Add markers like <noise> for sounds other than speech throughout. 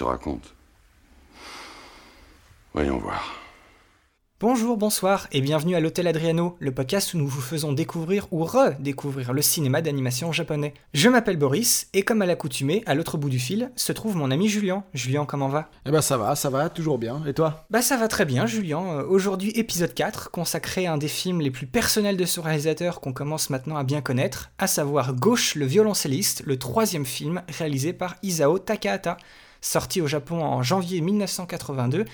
Te raconte. Voyons voir. Bonjour, bonsoir et bienvenue à l'Hôtel Adriano, le podcast où nous vous faisons découvrir ou redécouvrir le cinéma d'animation japonais. Je m'appelle Boris et comme à l'accoutumée, à l'autre bout du fil, se trouve mon ami Julien. Julien, comment va? Eh ben ça va, ça va, toujours bien. Et toi? Bah ça va très bien Julien. Euh, Aujourd'hui épisode 4, consacré à un des films les plus personnels de ce réalisateur qu'on commence maintenant à bien connaître, à savoir Gauche le violoncelliste, le troisième film réalisé par Isao Takahata, sorti au Japon en janvier 1982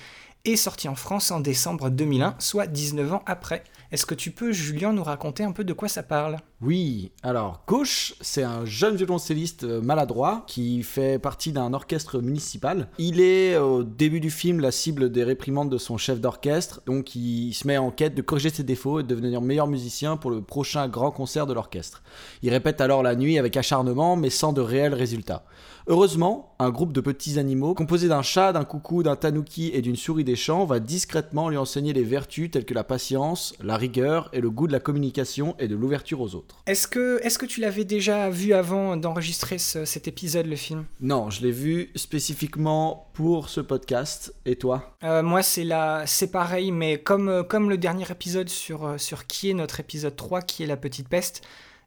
et sorti en France en décembre 2001, soit 19 ans après. Est-ce que tu peux, Julien, nous raconter un peu de quoi ça parle? Oui, alors Gauche, c'est un jeune violoncelliste euh, maladroit qui fait partie d'un orchestre municipal. Il est au début du film la cible des réprimandes de son chef d'orchestre, donc il se met en quête de corriger ses défauts et de devenir meilleur musicien pour le prochain grand concert de l'orchestre. Il répète alors la nuit avec acharnement mais sans de réels résultats. Heureusement, un groupe de petits animaux, composé d'un chat, d'un coucou, d'un tanuki et d'une souris des champs, va discrètement lui enseigner les vertus telles que la patience, la rigueur et le goût de la communication et de l'ouverture aux autres. Est-ce que, est que tu l'avais déjà vu avant d'enregistrer ce- cet épisode, le film? Non, je l'ai vu spécifiquement pour ce podcast. Et toi? Euh, Moi, c'est la... c'est pareil, mais comme, euh, comme le dernier épisode sur, euh, sur qui est notre épisode 3, qui est la petite peste,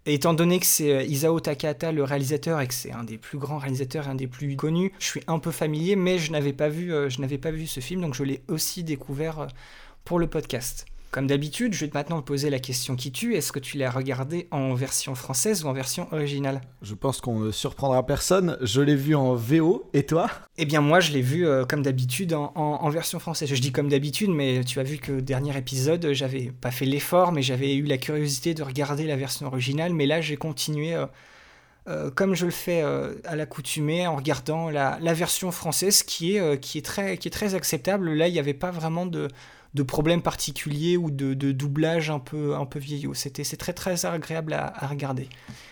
et étant donné que c'est euh, Isao Takahata le réalisateur et que c'est un des plus grands réalisateurs et un des plus connus, je suis un peu familier, mais je n'avais pas vu, euh, ce film, donc je l'ai aussi découvert euh, pour le podcast. Comme d'habitude, je vais maintenant te poser la question qui tue. Est-ce que tu l'as regardé en version française ou en version originale? Je pense qu'on ne surprendra personne. Je l'ai vu en VO. Et toi? Eh bien moi je l'ai vu euh, comme d'habitude en, en- en version française. Je dis comme d'habitude, mais tu as vu que dernier épisode, j'avais pas fait l'effort, mais j'avais eu la curiosité de regarder la version originale. Mais là j'ai continué euh, euh, comme je le fais euh, à l'accoutumée en regardant la, la version française qui est, euh, qui, est très, qui est très acceptable. Là il n'y avait pas vraiment de, de problème particulier ou de, de doublage un peu, un peu vieillot. C'était, c'est très très agréable à, à regarder.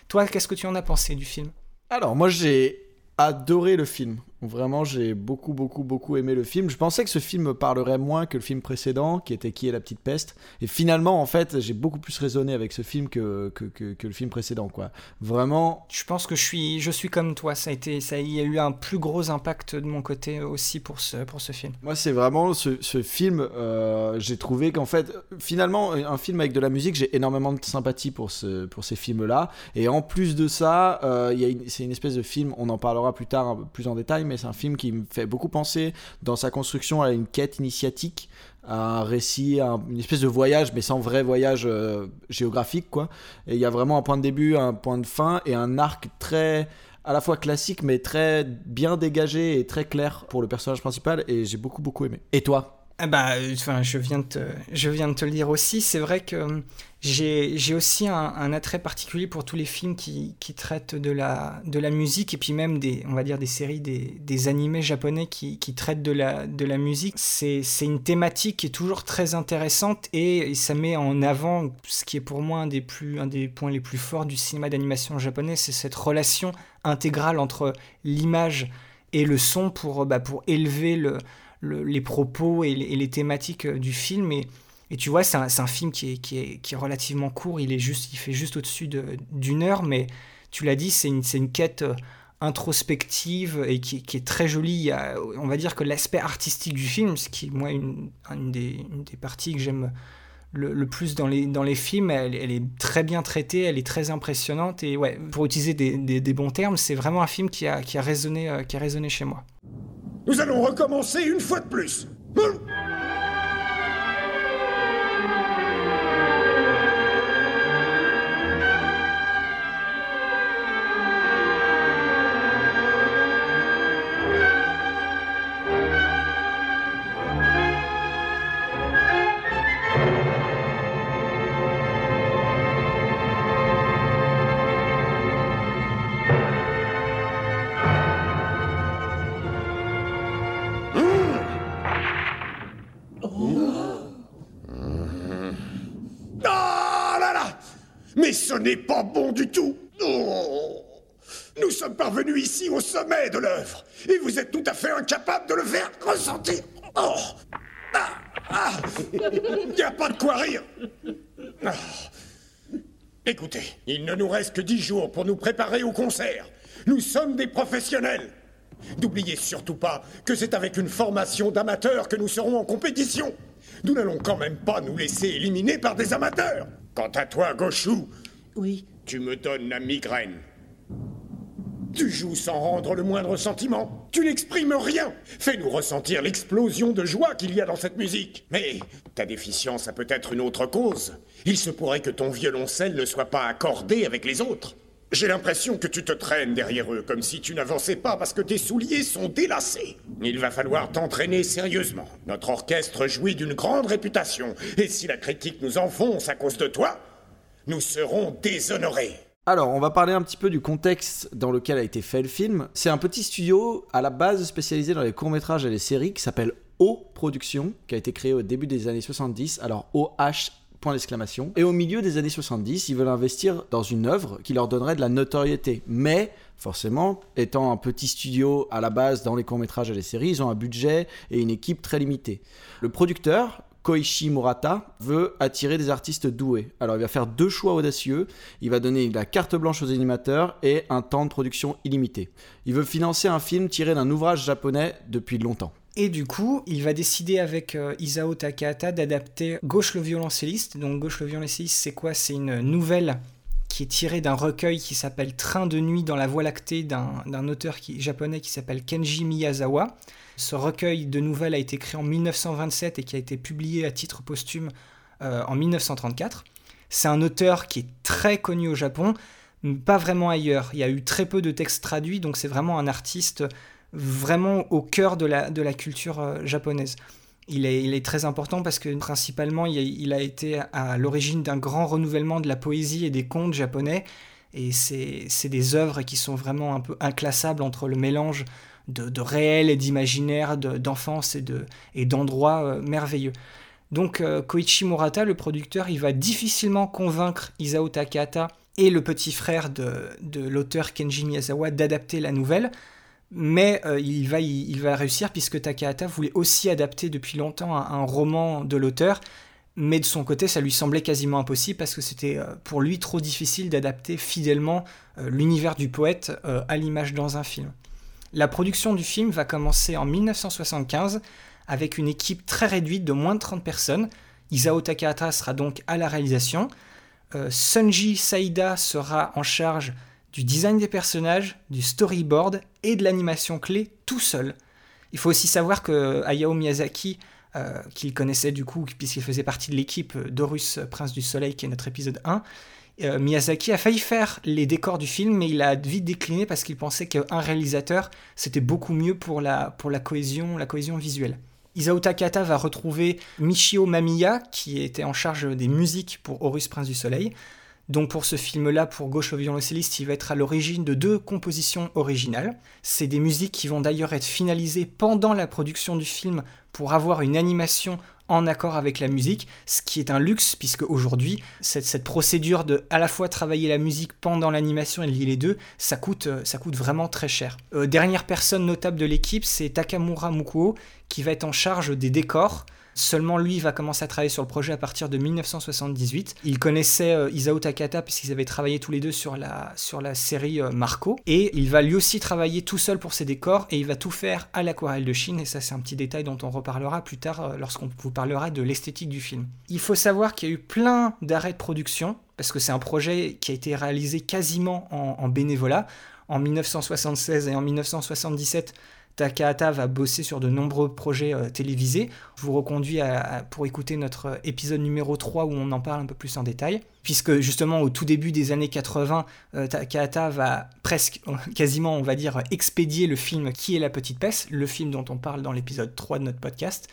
Toi qu'est-ce que tu en as pensé du film? Alors, moi, j'ai adoré le film. Vraiment, j'ai beaucoup, beaucoup, beaucoup aimé le film. Je pensais que ce film me parlerait moins que le film précédent, qui était Qui est la petite peste. Et finalement, en fait, j'ai beaucoup plus raisonné avec ce film que, que, que- que le film précédent, quoi. Vraiment, Je pense que je suis, je suis comme toi. Ça a été, ça, il y a eu un plus gros impact de mon côté aussi pour ce, pour ce film. Moi, c'est vraiment ce, ce film. euh, j'ai trouvé qu'en fait, finalement, un film avec de la musique, j'ai énormément de sympathie pour, ce, pour ces films-là. Et en plus de ça, euh, c'est une espèce de film, on en parlera plus tard, plus en détail, mais c'est un film qui me fait beaucoup penser dans sa construction à une quête initiatique, à un récit, une espèce de voyage, mais sans vrai voyage euh, géographique, quoi. Et il y a vraiment un point de début, un point de fin et un arc très à la fois classique mais très bien dégagé et très clair pour le personnage principal et j'ai beaucoup beaucoup aimé. Et toi? Ah bah, enfin, je viens de te, je viens de te le dire aussi. C'est vrai que j'ai, aussi un, attrait particulier pour tous les films qui, qui traitent de la, de la musique et puis même des, on va dire des séries, des, des animés japonais qui, qui traitent de la, de la musique. C'est, une thématique qui est toujours très intéressante et, ça met en avant ce qui est pour moi un des plus, un des points les plus forts du cinéma d'animation japonais, c'est cette relation intégrale entre l'image et le son pour, bah, pour élever le, le- les propos et les, et les thématiques du film. Et, et tu vois, c'est un, film qui est, qui, est, qui est relativement court, il, est juste, il fait juste au-dessus de- d'une heure, mais tu l'as dit, c'est une, une quête euh, introspective et qui, qui est très jolie. On va dire que l'aspect artistique du film, ce qui est moi une, des, des parties que j'aime le, le plus dans les, dans les films, elle, est très bien traitée, elle est très impressionnante et ouais, pour utiliser des, des- bons termes, c'est vraiment un film qui a, qui a, résonné, euh, qui a résonné chez moi. Nous allons recommencer une fois de plus. N'est pas bon du tout. Nous sommes parvenus ici au sommet de l'œuvre, et vous êtes tout à fait incapable de le faire ressentir. Oh Ah Ah Il n'y a pas de quoi rire Ah. Écoutez, il ne nous reste que dix jours pour nous préparer au concert. Nous sommes des professionnels. N'oubliez surtout pas que c'est avec une formation d'amateurs que nous serons en compétition. Nous n'allons quand même pas nous laisser éliminer par des amateurs. Quant à toi, Gauchou, Oui. tu me donnes la migraine. Tu joues sans rendre le moindre sentiment. Tu n'exprimes rien. Fais-nous ressentir l'explosion de joie qu'il y a dans cette musique. Mais ta déficience a peut-être une autre cause. Il se pourrait que ton violoncelle ne soit pas accordé avec les autres. J'ai l'impression que tu te traînes derrière eux, comme si tu n'avançais pas parce que tes souliers sont délacés. Il va falloir t'entraîner sérieusement. Notre orchestre jouit d'une grande réputation, et si la critique nous enfonce à cause de toi, nous serons déshonorés. Alors, on va parler un petit peu du contexte dans lequel a été fait le film. C'est un petit studio à la base spécialisé dans les courts-métrages et les séries qui s'appelle O Productions, qui a été créé au début des années 70. Alors, OH point d'exclamation. Et au milieu des années 70, ils veulent investir dans une œuvre qui leur donnerait de la notoriété. Mais, forcément, étant un petit studio à la base dans les courts-métrages et les séries, ils ont un budget et une équipe très limitée. Le producteur, Koichi Murata veut attirer des artistes doués. Alors il va faire deux choix audacieux. Il va donner la carte blanche aux animateurs et un temps de production illimité. Il veut financer un film tiré d'un ouvrage japonais depuis longtemps. Et du coup, il va décider avec euh, Isao Takahata d'adapter Gauche le violoncelliste. Donc Gauche le violoncelliste, c'est quoi? C'est une nouvelle qui est tirée d'un recueil qui s'appelle Train de nuit dans la Voie lactée d'un auteur japonais qui s'appelle Kenji Miyazawa. Ce recueil de nouvelles a été créé en 1927 et qui a été publié à titre posthume euh, en 1934. C'est un auteur qui est très connu au Japon, pas vraiment ailleurs. Il y a eu très peu de textes traduits, donc c'est vraiment un artiste vraiment au cœur de la, de la culture euh, japonaise. Il est, très important parce que principalement il a, été à l'origine d'un grand renouvellement de la poésie et des contes japonais. Et c'est des œuvres qui sont vraiment un peu inclassables entre le mélange de, réel et d'imaginaire, de- d'enfance et de- et d'endroits euh, merveilleux. Donc euh, Koichi Murata, le producteur, il va difficilement convaincre Isao Takahata et le petit frère de l'auteur Kenji Miyazawa d'adapter la nouvelle. Mais euh, il, va, réussir puisque Takahata voulait aussi adapter depuis longtemps un, roman de l'auteur. Mais de son côté, ça lui semblait quasiment impossible parce que c'était euh, pour lui trop difficile d'adapter fidèlement euh, l'univers du poète à l'image dans un film. La production du film va commencer en 1975 avec une équipe très réduite de moins de 30 personnes. Isao Takahata sera donc à la réalisation. Sunji Saida sera en charge du design des personnages, du storyboard et de l'animation clé tout seul. Il faut aussi savoir que Hayao Miyazaki, euh, qu'il connaissait du coup, puisqu'il faisait partie de l'équipe d'Horus Prince du Soleil, qui est notre épisode 1, euh, Miyazaki a failli faire les décors du film, mais il a vite décliné parce qu'il pensait qu'un réalisateur, c'était beaucoup mieux pour la, pour la, cohésion, la cohésion visuelle. Isao Takahata va retrouver Michio Mamiya, qui était en charge des musiques pour Horus Prince du Soleil. Donc pour ce film-là, pour Gauche au violoncelliste, il va être à l'origine de deux compositions originales. C'est des musiques qui vont d'ailleurs être finalisées pendant la production du film pour avoir une animation en accord avec la musique, ce qui est un luxe puisque aujourd'hui, cette, procédure de à la fois travailler la musique pendant l'animation et lier les deux, ça coûte, euh, vraiment très cher. Euh, dernière personne notable de l'équipe, c'est Takamura Mukuo qui va être en charge des décors. Seulement lui va commencer à travailler sur le projet à partir de 1978. Il connaissait euh, Isao Takata puisqu'ils avaient travaillé tous les deux sur la, série euh, Marco. Et il va lui aussi travailler tout seul pour ses décors et il va tout faire à l'aquarelle de Chine. Et ça c'est un petit détail dont on reparlera plus tard euh, lorsqu'on vous parlera de l'esthétique du film. Il faut savoir qu'il y a eu plein d'arrêts de production parce que c'est un projet qui a été réalisé quasiment en, en bénévolat. En 1976 et en 1977, Takahata va bosser sur de nombreux projets euh, télévisés. Je vous reconduis pour écouter notre euh, épisode numéro 3 où on en parle un peu plus en détail. Puisque justement au tout début des années 80, euh, Takahata va presque, <laughs> quasiment on va dire, expédier le film Qui est la petite peste, le film dont on parle dans l'épisode 3 de notre podcast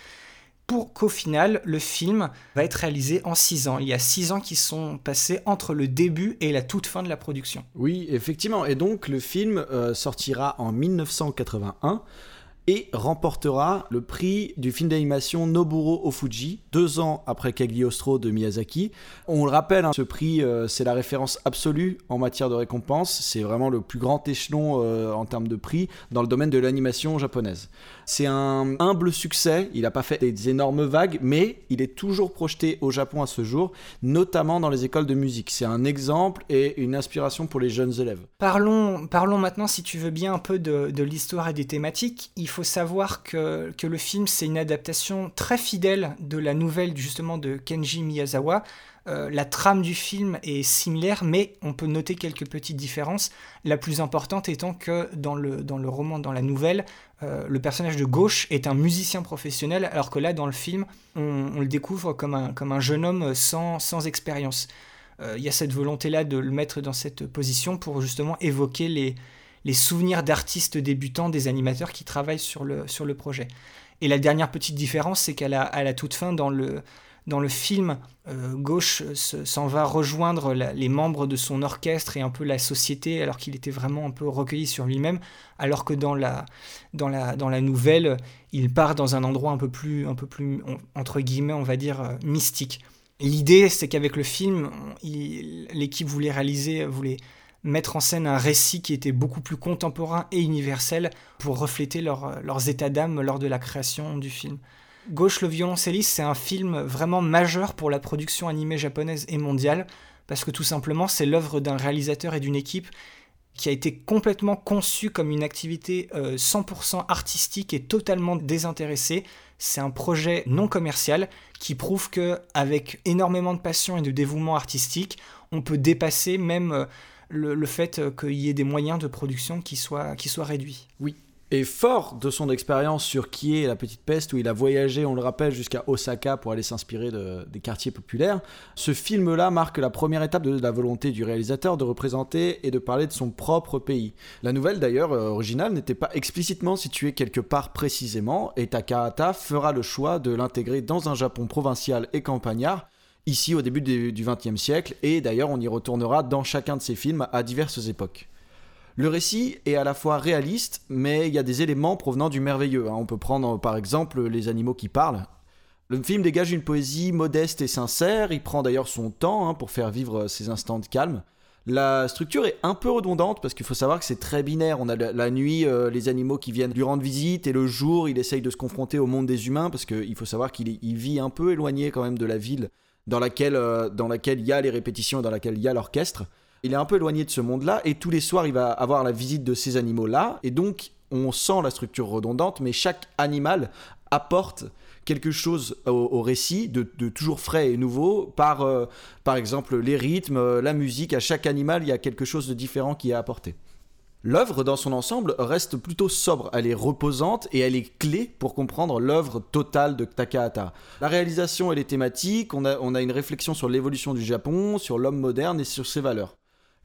pour qu'au final, le film va être réalisé en 6 ans. Il y a 6 ans qui sont passés entre le début et la toute fin de la production. Oui, effectivement. Et donc le film euh, sortira en 1981. et remportera le prix du film d'animation Noburo Ofuji, deux ans après Cagliostro de Miyazaki. On le rappelle, hein, ce prix, euh, c'est la référence absolue en matière de récompense. C'est vraiment le plus grand échelon euh, en termes de prix dans le domaine de l'animation japonaise. C'est un humble succès, il n'a pas fait des énormes vagues, mais il est toujours projeté au Japon à ce jour, notamment dans les écoles de musique. C'est un exemple et une inspiration pour les jeunes élèves. Parlons, parlons maintenant, si tu veux bien, un peu de, l'histoire et des thématiques. Il faut savoir que, que le film, c'est une adaptation très fidèle de la nouvelle justement de Kenji Miyazawa. Euh, la trame du film est similaire, mais on peut noter quelques petites différences. La plus importante étant que dans le, dans le roman, dans la nouvelle, euh, le personnage de gauche est un musicien professionnel, alors que là, dans le film, on, le découvre comme un, comme un jeune homme sans, sans expérience. Euh, il y a cette volonté-là de le mettre dans cette position pour justement évoquer les, les souvenirs d'artistes débutants, des animateurs qui travaillent sur le, sur le projet. Et la dernière petite différence, c'est qu'à la, à la toute fin, dans le, dans le film, euh, Gauche s'en va rejoindre les membres de son orchestre et un peu la société, alors qu'il était vraiment un peu recueilli sur lui-même, alors que dans la, dans, la, dans la nouvelle, il part dans un endroit un peu plus, un peu plus entre guillemets, on va dire, euh, mystique. L'idée, c'est qu'avec le film, l'équipe voulait réaliser, voulait mettre en scène un récit qui était beaucoup plus contemporain et universel pour refléter leurs états d'âme lors de la création du film. Gauche le violoncelliste, c'est un film vraiment majeur pour la production animée japonaise et mondiale, parce que tout simplement c'est l'œuvre d'un réalisateur et d'une équipe qui a été complètement conçue comme une activité 100% euh, artistique et totalement désintéressée. C'est un projet non commercial qui prouve que avec énormément de passion et de dévouement artistique, on peut dépasser même euh, le, fait qu'il y ait des moyens de production qui soient, qui soient réduits. Oui, et fort de son expérience sur qui est la petite peste, où il a voyagé, on le rappelle, jusqu'à Osaka pour aller s'inspirer des quartiers populaires, ce film-là marque la première étape de la volonté du réalisateur de représenter et de parler de son propre pays. La nouvelle, d'ailleurs, euh, originale, n'était pas explicitement située quelque part précisément, et Takahata fera le choix de l'intégrer dans un Japon provincial et campagnard, ici au début du XXe siècle, et d'ailleurs on y retournera dans chacun de ses films à diverses époques. Le récit est à la fois réaliste, mais il y a des éléments provenant du merveilleux. Hein. On peut prendre par exemple les animaux qui parlent. Le film dégage une poésie modeste et sincère, il prend d'ailleurs son temps hein, pour faire vivre ces instants de calme. La structure est un peu redondante parce qu'il faut savoir que c'est très binaire. On a la, nuit euh, les animaux qui viennent lui rendre visite et le jour il essaye de se confronter au monde des humains parce qu'il faut savoir qu'il vit un peu éloigné quand même de la ville dans laquelle, euh, dans laquelle il y a les répétitions dans laquelle il y a l'orchestre il est un peu éloigné de ce monde-là, et tous les soirs, il va avoir la visite de ces animaux-là, et donc on sent la structure redondante, mais chaque animal apporte quelque chose au, récit de, toujours frais et nouveau par, euh, par exemple, les rythmes, euh, la musique. À chaque animal, il y a quelque chose de différent qui est apporté. L'œuvre, dans son ensemble, reste plutôt sobre. Elle est reposante et elle est clé pour comprendre l'œuvre totale de Takahata. La réalisation et les thématiques, on a, on a une réflexion sur l'évolution du Japon, sur l'homme moderne et sur ses valeurs.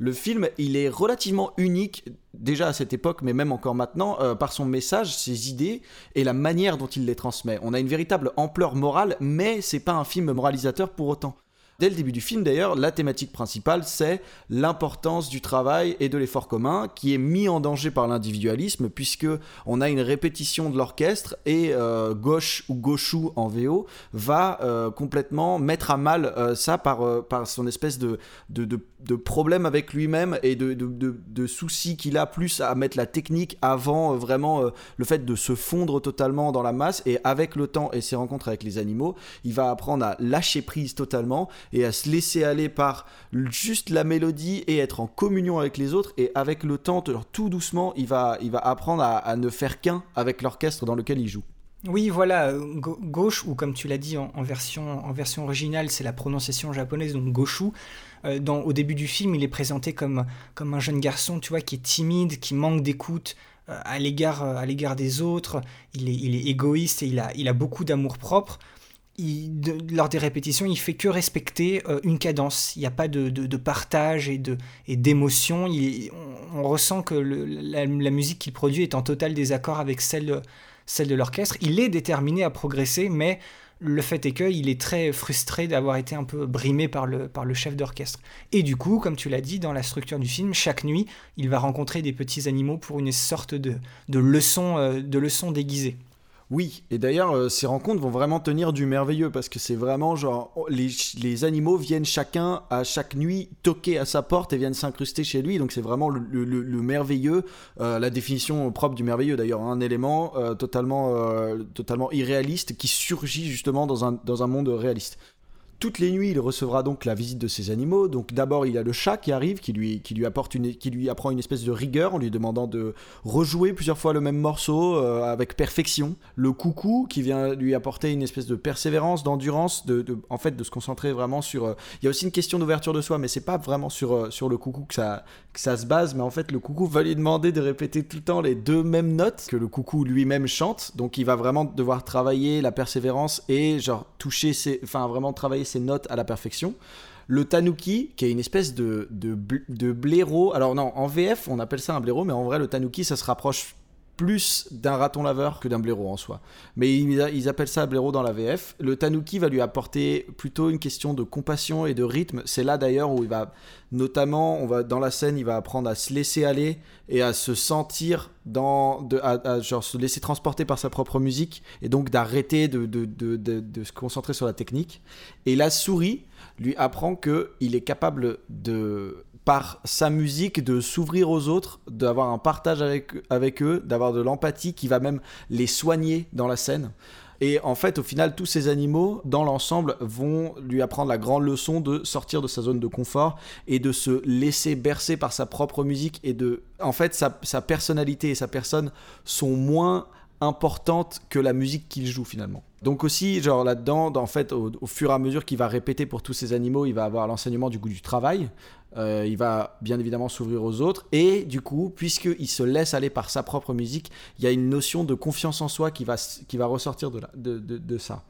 Le film, il est relativement unique, déjà à cette époque, mais même encore maintenant, euh, par son message, ses idées et la manière dont il les transmet. On a une véritable ampleur morale, mais c'est pas un film moralisateur pour autant. Dès le début du film, d'ailleurs, la thématique principale, c'est l'importance du travail et de l'effort commun qui est mis en danger par l'individualisme, puisque on a une répétition de l'orchestre et euh, Gauche ou Gauchou en VO va euh, complètement mettre à mal euh, ça par, par son espèce de, de, de, problème avec lui-même et de, de soucis qu'il a plus à mettre la technique avant vraiment le fait de se fondre totalement dans la masse. Et avec le temps et ses rencontres avec les animaux, il va apprendre à lâcher prise totalement et à se laisser aller par juste la mélodie et être en communion avec les autres. Et avec le temps, tout doucement, il va, il va apprendre à, ne faire qu'un avec l'orchestre dans lequel il joue. Oui, voilà, gauche, ou comme tu l'as dit en, version, en version originale, c'est la prononciation japonaise, donc gauchou. Euh, au début du film, il est présenté comme, comme un jeune garçon, tu vois, qui est timide, qui manque d'écoute euh, à l'égard à l'égard des autres. Il est, il est égoïste et il a, il a beaucoup d'amour propre lors des répétitions, il fait que respecter euh, une cadence. Il n'y a pas de, partage et d'émotion. On, ressent que la, musique qu'il produit est en total désaccord avec celle, celle de l'orchestre. Il est déterminé à progresser, mais le fait est qu'il est très frustré d'avoir été un peu brimé par le, par le chef d'orchestre. Et du coup, comme tu l'as dit, dans la structure du film, chaque nuit, il va rencontrer des petits animaux pour une sorte de, de leçon, euh, de leçon déguisée. Oui, et d'ailleurs, euh, ces rencontres vont vraiment tenir du merveilleux parce que c'est vraiment genre oh, les, les, animaux viennent chacun à chaque nuit toquer à sa porte et viennent s'incruster chez lui. Donc c'est vraiment le, le, le merveilleux, euh, la définition propre du merveilleux d'ailleurs, un élément euh, totalement, totalement irréaliste qui surgit justement dans un, dans un monde réaliste. Toutes les nuits, il recevra donc la visite de ces animaux. Donc d'abord, il a le chat qui arrive, qui lui, apporte une, qui lui apprend une espèce de rigueur en lui demandant de rejouer plusieurs fois le même morceau euh, avec perfection. Le coucou qui vient lui apporter une espèce de persévérance, d'endurance, de, de, en fait, de se concentrer vraiment sur. Euh, il y a aussi une question d'ouverture de soi, mais c'est pas vraiment sur euh, sur le coucou que ça ça se base. Mais en fait, le coucou va lui demander de répéter tout le temps les deux mêmes notes que le coucou lui-même chante. Donc il va vraiment devoir travailler la persévérance et genre toucher ses, enfin vraiment travailler ses notes à la perfection. Le tanuki, qui est une espèce de, de, de blaireau. Alors non, en VF, on appelle ça un blaireau, mais en vrai, le tanuki, ça se rapproche plus d'un raton laveur que d'un blaireau en soi. Mais ils, appellent ça blaireau dans la VF. Le tanuki va lui apporter plutôt une question de compassion et de rythme. C'est là d'ailleurs où il va, notamment, on va dans la scène, il va apprendre à se laisser aller et à se sentir dans, de, à, genre se laisser transporter par sa propre musique et donc d'arrêter de, de, se concentrer sur la technique. Et la souris lui apprend que il est capable de par sa musique de s'ouvrir aux autres, d'avoir un partage avec, eux, d'avoir de l'empathie qui va même les soigner dans la scène. Et en fait, au final, tous ces animaux, dans l'ensemble, vont lui apprendre la grande leçon de sortir de sa zone de confort et de se laisser bercer par sa propre musique et de... En fait, sa, sa personnalité et sa personne sont moins importantes que la musique qu'il joue finalement. Donc aussi, genre là-dedans, en fait, au, fur et à mesure qu'il va répéter pour tous ces animaux, il va avoir l'enseignement du goût du travail, euh, il va bien évidemment s'ouvrir aux autres. Et du coup, puisqu'il se laisse aller par sa propre musique, il y a une notion de confiance en soi qui va, qui va ressortir de, la, de, de ça.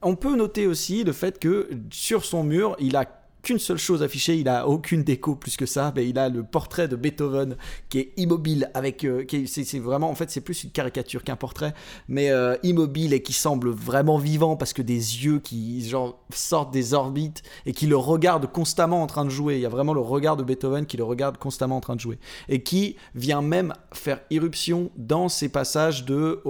On peut noter aussi le fait que sur son mur, il a qu'une seule chose affichée, il a aucune déco plus que ça, mais il a le portrait de Beethoven qui est immobile avec euh, c'est vraiment en fait c'est plus une caricature qu'un portrait, mais euh, immobile et qui semble vraiment vivant parce que des yeux qui sortent des orbites et qui le regardent constamment en train de jouer. Il y a vraiment le regard de Beethoven qui le regarde constamment en train de jouer et qui vient même faire irruption dans ces passages de,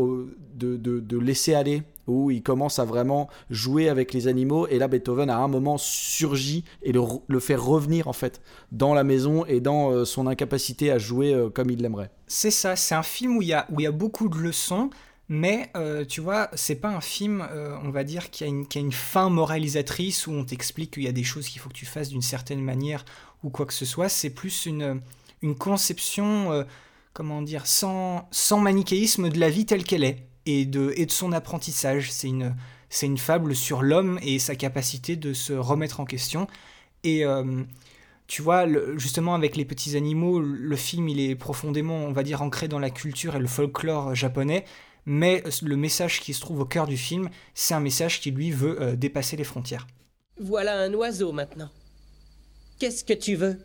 de laisser aller où il commence à vraiment jouer avec les animaux et là Beethoven à un moment surgit et le, fait revenir en fait dans la maison et dans euh, son incapacité à jouer euh, comme il l'aimerait. C'est ça, c'est un film où il y a, beaucoup de leçons mais euh, tu vois, c'est pas un film, on va dire, qui a, une, fin moralisatrice où on t'explique qu'il y a des choses qu'il faut que tu fasses d'une certaine manière ou quoi que ce soit. C'est plus une, une conception, comment dire, sans, sans manichéisme de la vie telle qu'elle est et de, et de son apprentissage. C'est une, c'est une fable sur l'homme et sa capacité de se remettre en question. Et euh, tu vois, le, justement avec les petits animaux, le film il est profondément, on va dire, ancré dans la culture et le folklore japonais. Mais le message qui se trouve au cœur du film, c'est un message qui lui veut euh, dépasser les frontières. Voilà un oiseau maintenant. Qu'est-ce que tu veux?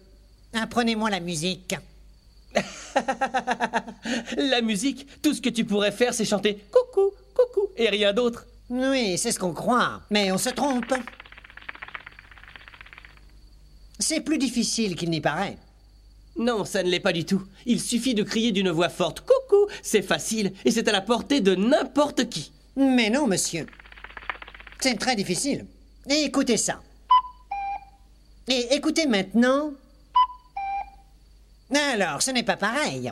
Apprenez-moi la musique. <laughs> la musique, tout ce que tu pourrais faire, c'est chanter coucou, coucou, et rien d'autre. Oui, c'est ce qu'on croit, mais on se trompe. C'est plus difficile qu'il n'y paraît. Non, ça ne l'est pas du tout. Il suffit de crier d'une voix forte coucou, c'est facile, et c'est à la portée de n'importe qui. Mais non, monsieur. C'est très difficile. Et écoutez ça. Et écoutez maintenant alors, ce n'est pas pareil.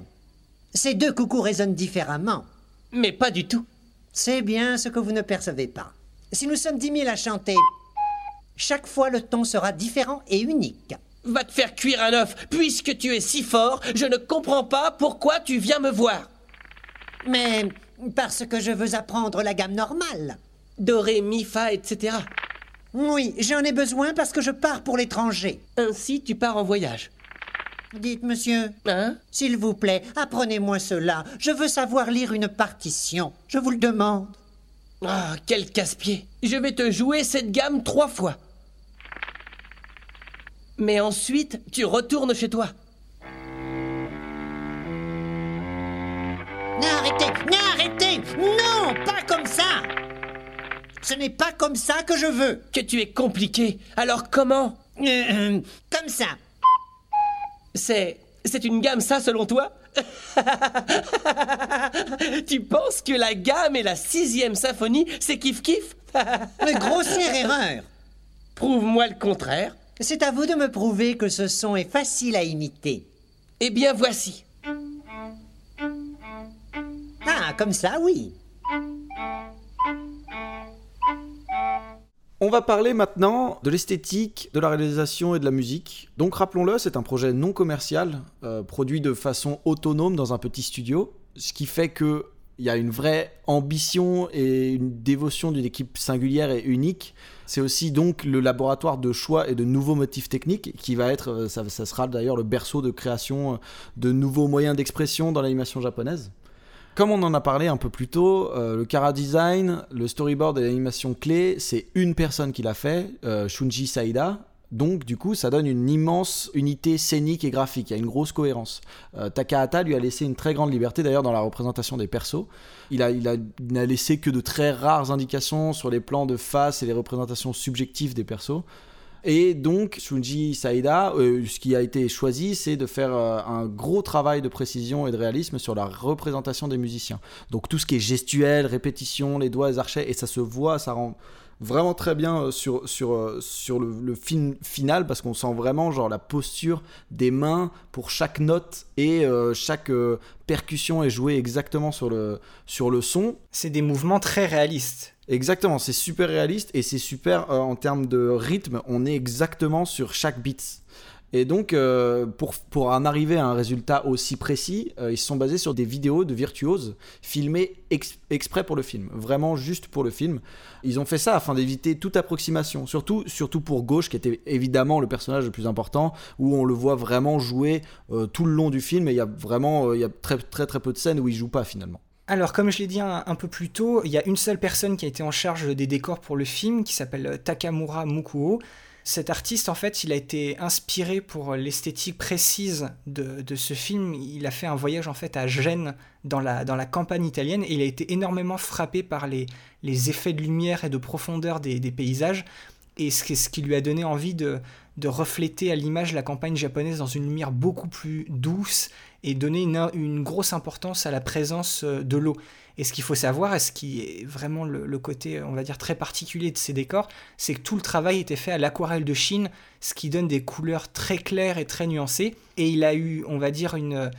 Ces deux coucous résonnent différemment. Mais pas du tout. C'est bien ce que vous ne percevez pas. Si nous sommes dix mille à chanter, chaque fois le ton sera différent et unique. Va te faire cuire un œuf. Puisque tu es si fort, je ne comprends pas pourquoi tu viens me voir. Mais parce que je veux apprendre la gamme normale. Do, ré, mi, fa, etc. Oui, j'en ai besoin parce que je pars pour l'étranger. Ainsi, tu pars en voyage. Dites, monsieur. Hein? S'il vous plaît, apprenez-moi cela. Je veux savoir lire une partition. Je vous le demande. Ah, oh, quel casse-pied. Je vais te jouer cette gamme trois fois. Mais ensuite, tu retournes chez toi. Non, arrêtez Non, arrêtez Non, pas comme ça Ce n'est pas comme ça que je veux. Que tu es compliqué. Alors comment? Euh, euh, comme ça. C'est. C'est une gamme, ça, selon toi? <laughs> Tu penses que la gamme et la sixième symphonie, c'est kiff-kiff Mais grossière erreur. Prouve-moi le contraire. C'est à vous de me prouver que ce son est facile à imiter. Eh bien, voici. Ah, comme ça, oui. On va parler maintenant de l'esthétique, de la réalisation et de la musique. Donc rappelons-le, c'est un projet non commercial, euh, produit de façon autonome dans un petit studio, ce qui fait que il y a une vraie ambition et une dévotion d'une équipe singulière et unique. C'est aussi donc le laboratoire de choix et de nouveaux motifs techniques qui va être, euh, ça, sera d'ailleurs le berceau de création euh, de nouveaux moyens d'expression dans l'animation japonaise. Comme on en a parlé un peu plus tôt, euh, le Kara Design, le storyboard et l'animation clé, c'est une personne qui l'a fait, euh, Shunji Saida. Donc du coup, ça donne une immense unité scénique et graphique. Il y a une grosse cohérence. Euh, Takahata lui a laissé une très grande liberté d'ailleurs dans la représentation des persos. Il a, il, a, il n'a laissé que de très rares indications sur les plans de face et les représentations subjectives des persos. Et donc, Shunji Saida, euh, ce qui a été choisi, c'est de faire euh, un gros travail de précision et de réalisme sur la représentation des musiciens. Donc, tout ce qui est gestuel, répétition, les doigts, les archets, et ça se voit, ça rend vraiment très bien euh, sur, sur, sur le, film final parce qu'on sent vraiment genre la posture des mains pour chaque note et chaque percussion est jouée exactement sur le, sur le son. C'est des mouvements très réalistes. Exactement, c'est super réaliste et c'est super euh, en termes de rythme, on est exactement sur chaque beat. Et donc, euh, pour, pour en arriver à un résultat aussi précis, euh, ils se sont basés sur des vidéos de virtuoses filmées ex- exprès pour le film, vraiment juste pour le film. Ils ont fait ça afin d'éviter toute approximation, surtout, surtout pour Gauche, qui était évidemment le personnage le plus important, où on le voit vraiment jouer tout le long du film, et il y a vraiment il y a très, très très peu de scènes où il joue pas finalement. Alors, comme je l'ai dit un, peu plus tôt, il y a une seule personne qui a été en charge des décors pour le film, qui s'appelle Takamura Mukuo. Cet artiste, en fait, il a été inspiré pour l'esthétique précise de, ce film. Il a fait un voyage, en fait, à Gênes, dans la, campagne italienne, et il a été énormément frappé par les, effets de lumière et de profondeur des paysages, et ce, qui lui a donné envie de, refléter à l'image la campagne japonaise dans une lumière beaucoup plus douce et donner une, grosse importance à la présence de l'eau. Et ce qu'il faut savoir, et ce qui est vraiment le, le, côté, on va dire, très particulier de ces décors, c'est que tout le travail était fait à l'aquarelle de Chine, ce qui donne des couleurs très claires et très nuancées. Et il a eu, on va dire, une,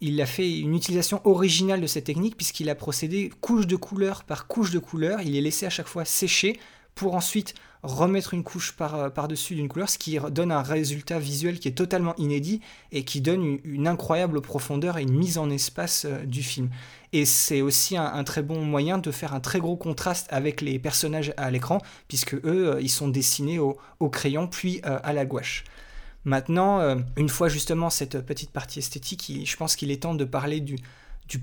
il a fait une utilisation originale de cette technique, puisqu'il a procédé couche de couleur par couche de couleur. Il est laissé à chaque fois sécher pour ensuite remettre une couche par, par-dessus d'une couleur, ce qui donne un résultat visuel qui est totalement inédit et qui donne une, incroyable profondeur et une mise en espace euh, du film. Et c'est aussi un, très bon moyen de faire un très gros contraste avec les personnages à l'écran, puisque eux, euh, ils sont dessinés au, crayon puis euh, à la gouache. Maintenant, euh, une fois justement cette petite partie esthétique, je pense qu'il est temps de parler du,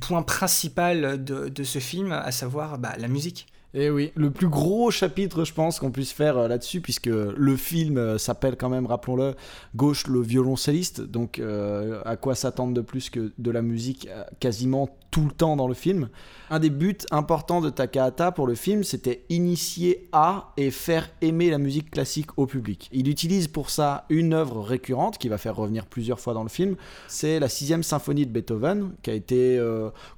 point principal de, de, ce film, à savoir bah, la musique. Et oui, le plus gros chapitre, je pense, qu'on puisse faire euh, là-dessus, puisque le film euh, s'appelle quand même, rappelons-le, Gauche le violoncelliste. Donc, euh, à quoi s'attendre de plus que de la musique quasiment tout le temps dans le film? Un des buts importants de Takahata pour le film, c'était initier à et faire aimer la musique classique au public. Il utilise pour ça une œuvre récurrente qui va faire revenir plusieurs fois dans le film. C'est la sixième symphonie de Beethoven, qui a été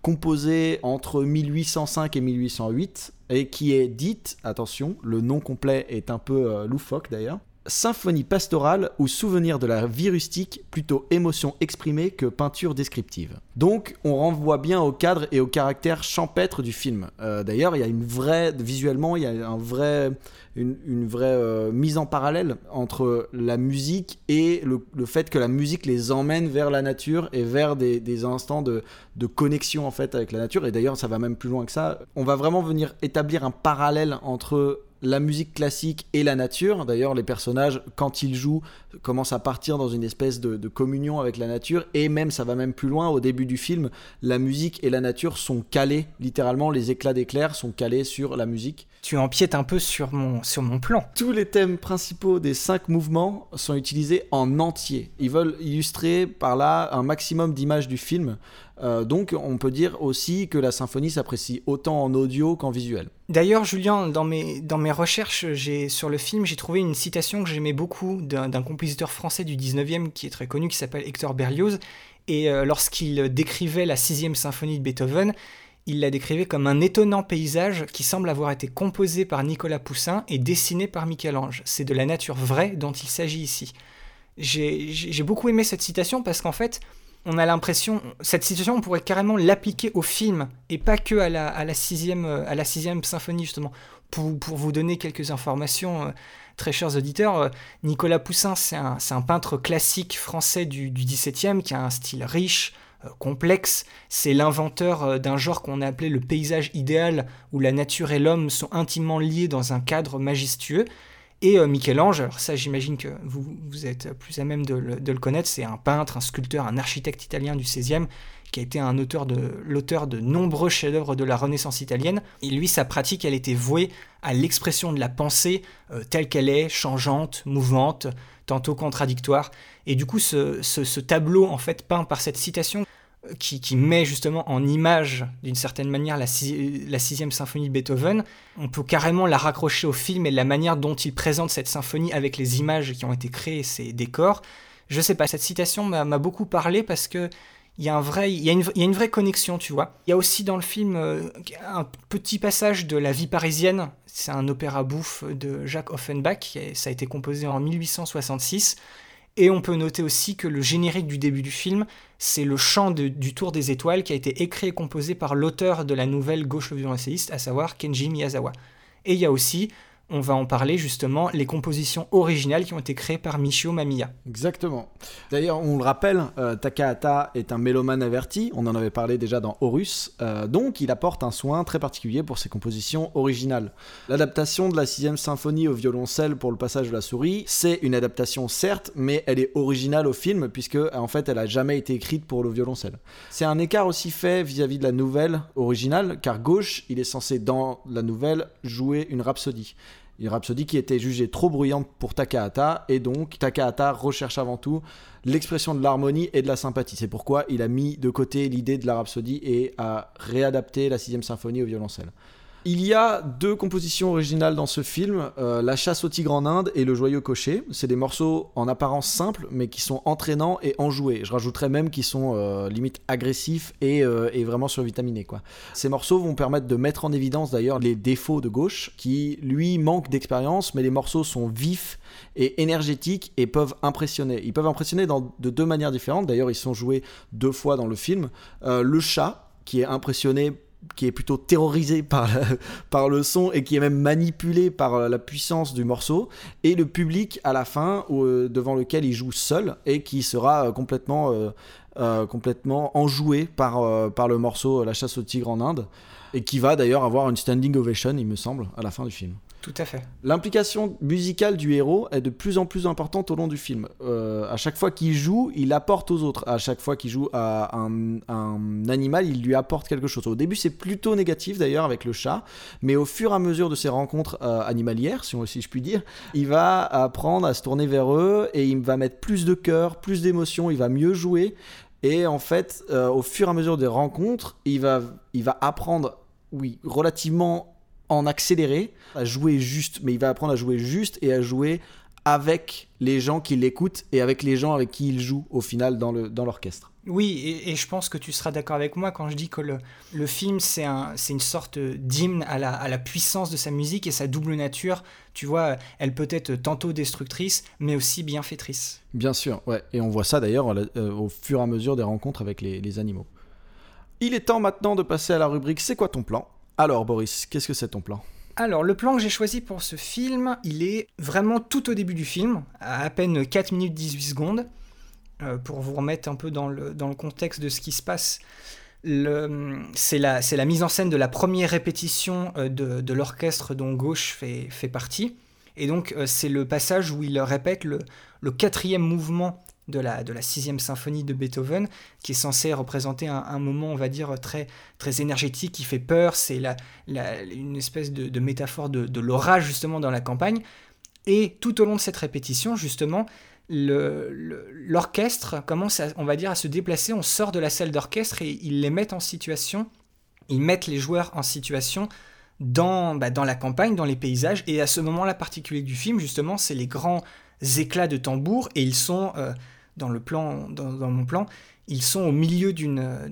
composée entre 1805 et 1808 et qui est dite, attention, le nom complet est un peu euh, loufoque d'ailleurs, symphonie pastorale ou souvenir de la vie rustique, plutôt émotion exprimée que peinture descriptive. Donc on renvoie bien au cadre et au caractère champêtre du film. Euh, D'ailleurs, il y a une vraie, visuellement, il y a un vrai, une, vraie euh, mise en parallèle entre la musique et le, fait que la musique les emmène vers la nature et vers des, des instants de, de, connexion en fait avec la nature. Et d'ailleurs, ça va même plus loin que ça. On va vraiment venir établir un parallèle entre la musique classique et la nature. D'ailleurs, les personnages, quand ils jouent, commencent à partir dans une espèce de, communion avec la nature. Et même, ça va même plus loin. Au début du film, la musique et la nature sont calés. Littéralement, les éclats d'éclairs sont calés sur la musique. Tu empiètes un peu sur mon, sur mon plan. Tous les thèmes principaux des cinq mouvements sont utilisés en entier. Ils veulent illustrer par là un maximum d'images du film. Euh, donc on peut dire aussi que la symphonie s'apprécie autant en audio qu'en visuel. D'ailleurs, Julien, dans mes, dans mes recherches sur le film, j'ai trouvé une citation que j'aimais beaucoup d'un, d'un compositeur français du 19e qui est très connu, qui s'appelle Hector Berlioz. Et euh, lorsqu'il décrivait la sixième symphonie de Beethoven, il la décrivait comme un étonnant paysage qui semble avoir été composé par Nicolas Poussin et dessiné par Michel-Ange. C'est de la nature vraie dont il s'agit ici. J'ai beaucoup aimé cette citation parce qu'en fait, on a l'impression, cette citation, on pourrait carrément l'appliquer au film et pas que à la, sixième, à la sixième symphonie, justement. Pour, pour vous donner quelques informations, euh, très chers auditeurs, euh, Nicolas Poussin, c'est un, peintre classique français du, du XVIIe qui a un style riche, euh, complexe. C'est l'inventeur d'un genre qu'on a appelé le paysage idéal, où la nature et l'homme sont intimement liés dans un cadre majestueux. Et euh, Michel-Ange, alors ça j'imagine que vous, vous êtes plus à même de le, de le connaître, c'est un peintre, un sculpteur, un architecte italien du XVIe qui a été un auteur de l'auteur de nombreux chefs-d'œuvre de la Renaissance italienne. Et lui, sa pratique, elle était vouée à l'expression de la pensée euh, telle qu'elle est, changeante, mouvante, tantôt contradictoire. Et du coup, ce, ce, tableau en fait peint par cette citation qui, met justement en image, d'une certaine manière, la, la, sixième symphonie de Beethoven. On peut carrément la raccrocher au film et la manière dont il présente cette symphonie avec les images qui ont été créées, ces décors. Je sais pas, cette citation m'a beaucoup parlé parce que il y, a une, vraie connexion, tu vois. Il y a aussi dans le film euh, un petit passage de La vie parisienne. C'est un opéra bouffe de Jacques Offenbach. Ça a été composé en 1866. Et on peut noter aussi que le générique du début du film, c'est le chant du Tour des Étoiles qui a été écrit et composé par l'auteur de la nouvelle Gauche violoncelliste, à savoir Kenji Miyazawa. Et il y a aussi on va en parler justement, les compositions originales qui ont été créées par Michio Mamiya. Exactement. D'ailleurs, on le rappelle, euh, Takahata est un mélomane averti, on en avait parlé déjà dans Horus, euh, donc il apporte un soin très particulier pour ses compositions originales. L'adaptation de la sixième symphonie au violoncelle pour le passage de la souris, c'est une adaptation certes, mais elle est originale au film, puisque en fait elle a jamais été écrite pour le violoncelle. C'est un écart aussi fait vis-à-vis -vis de la nouvelle originale, car Gauche, il est censé dans la nouvelle jouer une rhapsodie. Une rhapsodie qui était jugée trop bruyante pour Takahata, et donc Takahata recherche avant tout l'expression de l'harmonie et de la sympathie. C'est pourquoi il a mis de côté l'idée de la rhapsodie et a réadapté la sixième symphonie au violoncelle. Il y a deux compositions originales dans ce film, euh, La chasse au tigre en Inde et Le joyeux cocher. C'est des morceaux en apparence simples, mais qui sont entraînants et enjoués. Je rajouterais même qu'ils sont euh, limite agressifs et, euh, vraiment survitaminés. Ces morceaux vont permettre de mettre en évidence d'ailleurs les défauts de gauche, qui lui manque d'expérience, mais les morceaux sont vifs et énergétiques et peuvent impressionner. Ils peuvent impressionner dans, de deux manières différentes. D'ailleurs, ils sont joués deux fois dans le film. le chat, qui est impressionné qui est plutôt terrorisé par, le, <laughs> par le son et qui est même manipulé par la puissance du morceau, et le public à la fin euh, devant lequel il joue seul et qui sera euh, complètement, euh, euh, complètement enjoué par, par le morceau La chasse au tigre en Inde, et qui va d'ailleurs avoir une standing ovation, il me semble, à la fin du film. Tout à fait. L'implication musicale du héros est de plus en plus importante au long du film. Euh, à chaque fois qu'il joue, il apporte aux autres. À chaque fois qu'il joue à un, animal, il lui apporte quelque chose. Au début, c'est plutôt négatif d'ailleurs avec le chat, mais au fur et à mesure de ses rencontres euh, animalières, si, si je puis dire, il va apprendre à se tourner vers eux et il va mettre plus de cœur, plus d'émotion, il va mieux jouer. Et en fait, euh, au fur et à mesure des rencontres, il va, il va apprendre, oui, relativement en accéléré, à jouer juste, mais il va apprendre à jouer juste et à jouer avec les gens qui l'écoutent et avec les gens avec qui il joue au final dans l'orchestre. Dans oui, et, et, je pense que tu seras d'accord avec moi quand je dis que le, le film, c'est un, une sorte d'hymne à la, à la puissance de sa musique et sa double nature. Tu vois, elle peut être tantôt destructrice, mais aussi bienfaitrice. Bien sûr, ouais. Et on voit ça d'ailleurs euh, au fur et à mesure des rencontres avec les, les animaux. Il est temps maintenant de passer à la rubrique C'est quoi ton plan? Alors Boris, qu'est-ce que c'est ton plan? Alors, le plan que j'ai choisi pour ce film, il est vraiment tout au début du film, à peine 4 minutes 18 secondes, euh, pour vous remettre un peu dans le, contexte de ce qui se passe. C'est la, mise en scène de la première répétition euh, de, l'orchestre dont Gauche fait, partie. Et donc, euh, c'est le passage où il répète le quatrième mouvement de la, de la sixième symphonie de Beethoven, qui est censé représenter un, moment, on va dire, très, très énergétique, qui fait peur. C'est la, la, une espèce de, métaphore de, de l'orage, justement, dans la campagne. Et tout au long de cette répétition, justement, le- le- l'orchestre commence, on va dire, à se déplacer. On sort de la salle d'orchestre et ils les mettent en situation. Ils mettent les joueurs en situation dans, bah, dans la campagne, dans les paysages. Et à ce moment-là particulier du film, justement, c'est les grands éclats de tambour. Et ils sont, euh, dans, le plan, dans, mon plan, ils sont au milieu d'une,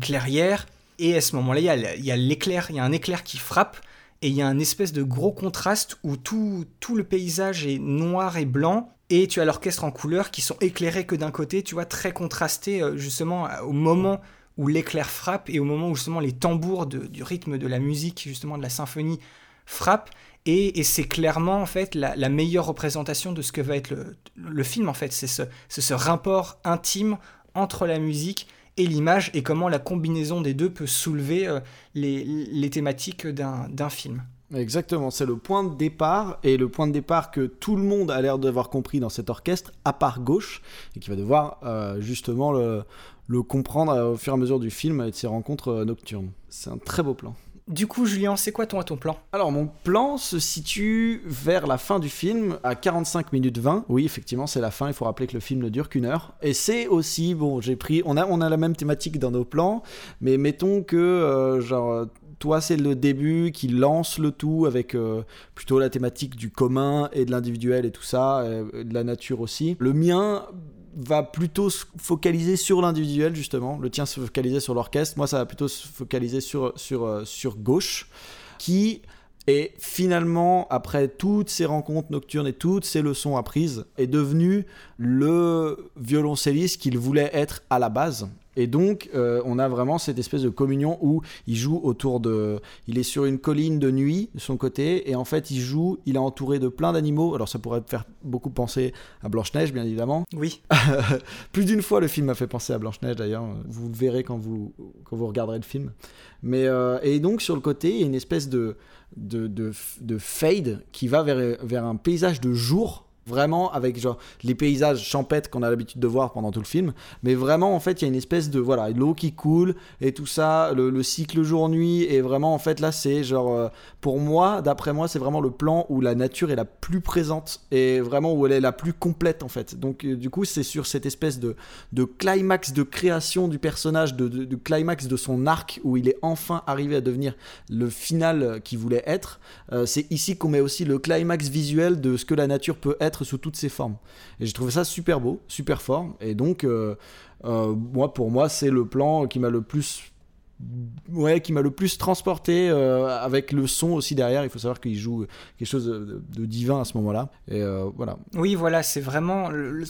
clairière. Et à ce moment-là, il y a l'éclair, il y a un éclair qui frappe. Et il y a un espèce de gros contraste où tout, tout le paysage est noir et blanc. Et tu as l'orchestre en couleurs qui sont éclairés que d'un côté, tu vois, très contrasté euh, justement au moment où l'éclair frappe et au moment où justement les tambours du rythme de la musique, justement de la symphonie, frappent. Et, c'est clairement en fait la, meilleure représentation de ce que va être le, film en fait. C'est ce, ce rapport intime entre la musique et l'image et comment la combinaison des deux peut soulever euh, les, les thématiques d'un film. Exactement, c'est le point de départ et le point de départ que tout le monde a l'air d'avoir compris dans cet orchestre, à part gauche, et qui va devoir euh, justement le, le comprendre euh, au fur et à mesure du film et de ses rencontres nocturnes. C'est un très beau plan. Du coup, Julien, c'est quoi ton, plan? Alors, mon plan se situe vers la fin du film, à 45 minutes 20. Oui, effectivement, c'est la fin. Il faut rappeler que le film ne dure qu'une heure. Et c'est aussi, bon, j'ai pris. On a, on a la même thématique dans nos plans, mais mettons que, euh, genre. Toi, c'est le début qui lance le tout avec euh, plutôt la thématique du commun et de l'individuel et tout ça, euh, de la nature aussi. Le mien va plutôt se focaliser sur l'individuel justement. Le tien se focaliser sur l'orchestre. Moi, ça va plutôt se focaliser sur, sur, euh, sur gauche, qui est finalement, après toutes ces rencontres nocturnes et toutes ces leçons apprises, est devenu le violoncelliste qu'il voulait être à la base. Et donc, euh, on a vraiment cette espèce de communion où il joue autour de. Il est sur une colline de nuit de son côté, et en fait, il joue, il est entouré de plein d'animaux. Alors, ça pourrait faire beaucoup penser à Blanche-Neige, bien évidemment. Oui. <laughs> Plus d'une fois, le film m'a fait penser à Blanche-Neige d'ailleurs. Vous le verrez quand vous, quand vous regarderez le film. Mais, euh, et donc, sur le côté, il y a une espèce de, de, de, de fade qui va vers, vers un paysage de jour. Vraiment avec genre les paysages champêtres qu'on a l'habitude de voir pendant tout le film, mais vraiment en fait il y a une espèce de voilà l'eau qui coule et tout ça, le, le cycle jour-nuit et vraiment en fait là c'est genre euh, pour moi d'après moi c'est vraiment le plan où la nature est la plus présente et vraiment où elle est la plus complète en fait. Donc euh, du coup c'est sur cette espèce de, de climax de création du personnage, de, de- de climax de son arc où il est enfin arrivé à devenir le final qu'il voulait être. Euh, c'est ici qu'on met aussi le climax visuel de ce que la nature peut être sous toutes ses formes. Et j'ai trouvé ça super beau, super fort. Et donc, euh, euh, moi, pour moi, c'est le plan qui m'a le plus ouais, qui m'a le plus transporté euh, avec le son aussi derrière. Il faut savoir qu'il joue quelque chose de, divin à ce moment-là. Et voilà. Oui, voilà, c'est vraiment. de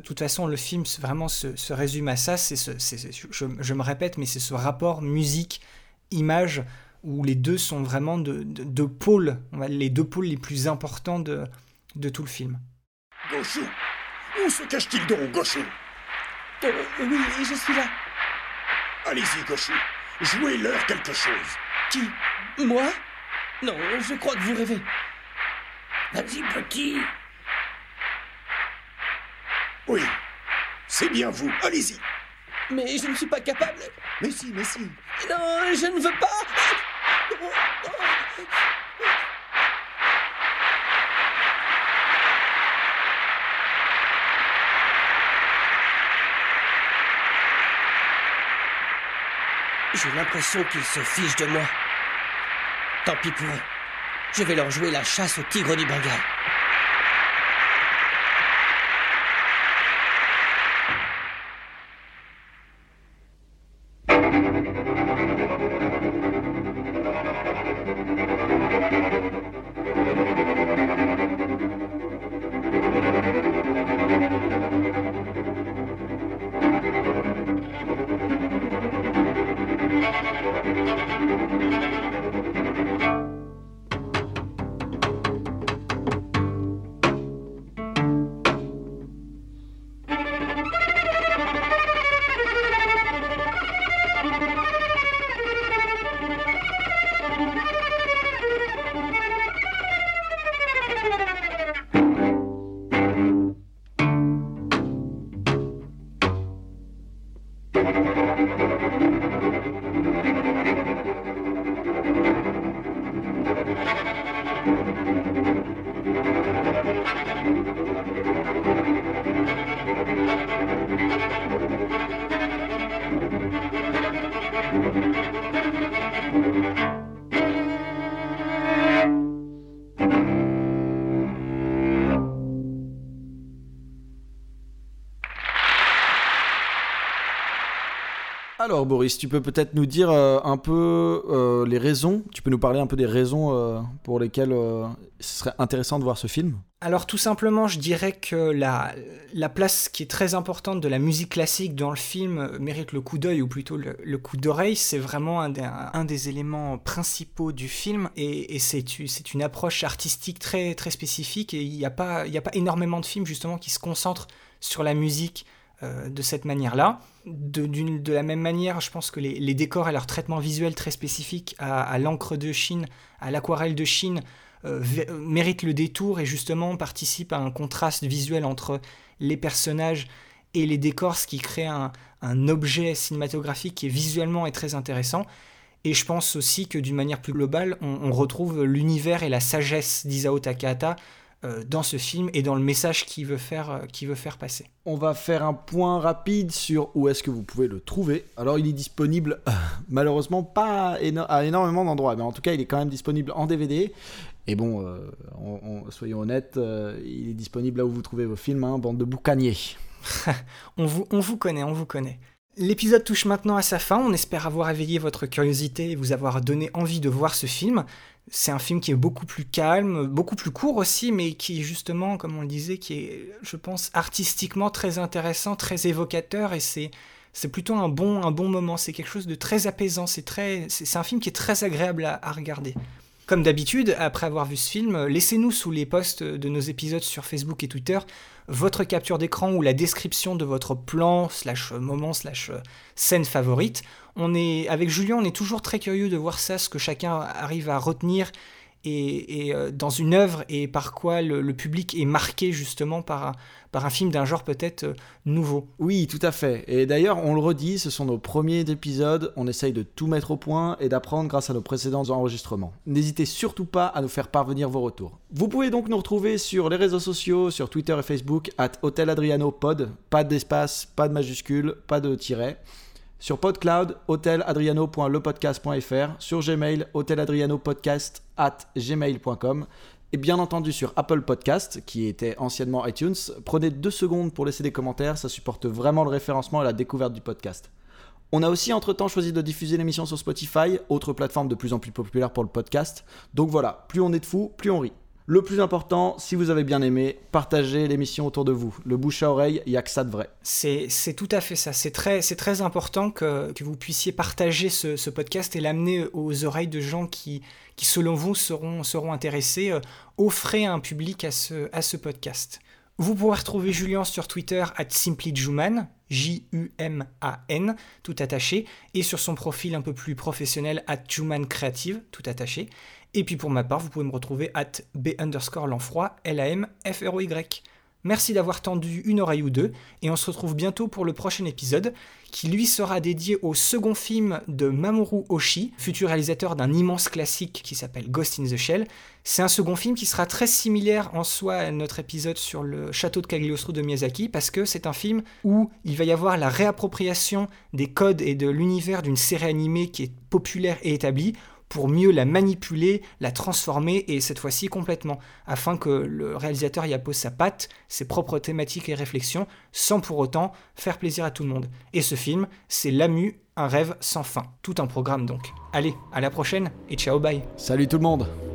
toute- façon, le film vraiment se, résume à ça. C'est ce, c'est- c'est- je, me répète, mais c'est ce rapport musique-image où les deux sont vraiment de, de- pôles, les deux pôles les plus importants de, de tout le film. Gauchou Où se cache-t-il donc, Gauchou Euh, oui, je suis là. Allez-y, Gauchou. Jouez-leur quelque chose. Qui? Moi? Non, je crois que vous rêvez. Vas-y, petit. Oui, c'est bien vous. Allez-y. Mais je ne suis pas capable. Mais si, mais si. Non, je ne veux pas. J'ai l'impression qu'ils se fichent de moi. Tant pis pour eux. Je vais leur jouer la chasse au tigre du Bengale. Alors Boris, tu peux peut-être nous dire euh, un peu euh, les raisons, tu peux nous parler un peu des raisons euh, pour lesquelles ce serait intéressant de voir ce film? Alors tout simplement, je dirais que la, la place qui est très importante de la musique classique dans le film mérite le coup d'œil, ou plutôt le, coup d'oreille. C'est vraiment un des, éléments principaux du film, et, et c'est une approche artistique très, très spécifique, et il n'y a, pas, a pas énormément de films justement qui se concentrent sur la musique de cette manière-là de, la même manière, je pense que les, décors et leur traitement visuel très spécifique à, l'encre de Chine, à l'aquarelle de Chine, euh, méritent le détour et justement participent à un contraste visuel entre les personnages et les décors, ce qui crée un, objet cinématographique qui est visuellement et très intéressant. Et je pense aussi que d'une manière plus globale, on, on retrouve l'univers et la sagesse d'Isao Takahata euh, dans ce film et dans le message qu'il veut, faire, euh, veut faire passer. On va faire un point rapide sur où est-ce que vous pouvez le trouver. Alors il est disponible malheureusement pas à énormément d'endroits, mais en tout cas il est quand même disponible en DVD. Et bon, euh, soyons honnêtes, il est disponible là où vous trouvez vos films, hein, bande de boucaniers. <laughs> on, vous, on vous connaît, on vous connaît. L'épisode touche maintenant à sa fin, on espère avoir éveillé votre curiosité et vous avoir donné envie de voir ce film. C'est un film qui est beaucoup plus calme, beaucoup plus court aussi, mais qui justement, comme on le disait, qui est, je pense, artistiquement très intéressant, très évocateur, et c'est c'est plutôt un bon, un bon moment. C'est quelque chose de très apaisant. C'est très, c'est un film qui est très agréable à, à regarder. Comme d'habitude, après avoir vu ce film, laissez-nous sous les posts de nos épisodes sur Facebook et Twitter votre capture d'écran ou la description de votre plan, slash moment, slash scène favorite. Avec Julien, on est toujours très curieux de voir ça, ce que chacun arrive à retenir et, euh, dans une œuvre et par quoi le, public est marqué justement par, par un film d'un genre peut-être euh, nouveau. Oui, tout à fait. Et d'ailleurs, on le redit, ce sont nos premiers épisodes, on essaye de tout mettre au point et d'apprendre grâce à nos précédents enregistrements. N'hésitez surtout pas à nous faire parvenir vos retours. Vous pouvez donc nous retrouver sur les réseaux sociaux, sur Twitter et Facebook, at Hotel Adriano Pod, pas d'espace, pas de majuscule, pas de tiret. Sur PodCloud, hoteladriano.lepodcast.fr. Sur Gmail, hoteladrianopodcast at gmail.com. Et bien entendu sur Apple Podcast, qui était anciennement iTunes. Prenez deux secondes pour laisser des commentaires, ça supporte vraiment le référencement et la découverte du podcast. On a aussi entre-temps choisi de diffuser l'émission sur Spotify, autre plateforme de plus en plus populaire pour le podcast. Donc voilà, plus on est de fous, plus on rit. Le plus important, si vous avez bien aimé, partagez l'émission autour de vous. Le bouche à oreille, il n'y a que ça de vrai. C'est tout à fait ça. C'est très, important que, vous puissiez partager ce, podcast et l'amener aux oreilles de gens qui, selon vous, seront, intéressés. Euh, offrez un public à ce, à ce podcast. Vous pourrez retrouver Julien sur Twitter at simplyjuman, J-U-M-A-N, tout attaché, et sur son profil un peu plus professionnel at Juman Creative, tout attaché. Et puis pour ma part, vous pouvez me retrouver at b underscore l'enfroid, L-A-M-F-R-O-Y. Merci d'avoir tendu une oreille ou deux, et on se retrouve bientôt pour le prochain épisode, qui lui sera dédié au second film de Mamoru Oshii, futur réalisateur d'un immense classique qui s'appelle Ghost in the Shell. C'est un second film qui sera très similaire en soi à notre épisode sur le château de Cagliostro de Miyazaki, parce que c'est un film où il va y avoir la réappropriation des codes et de l'univers d'une série animée qui est populaire et établie, pour mieux la manipuler, la transformer et cette fois-ci complètement, afin que le réalisateur y appose sa patte, ses propres thématiques et réflexions, sans pour autant faire plaisir à tout le monde. Et ce film, c'est L'Amu, un rêve sans fin. Tout un programme donc. Allez, à la prochaine et ciao bye. Salut tout le monde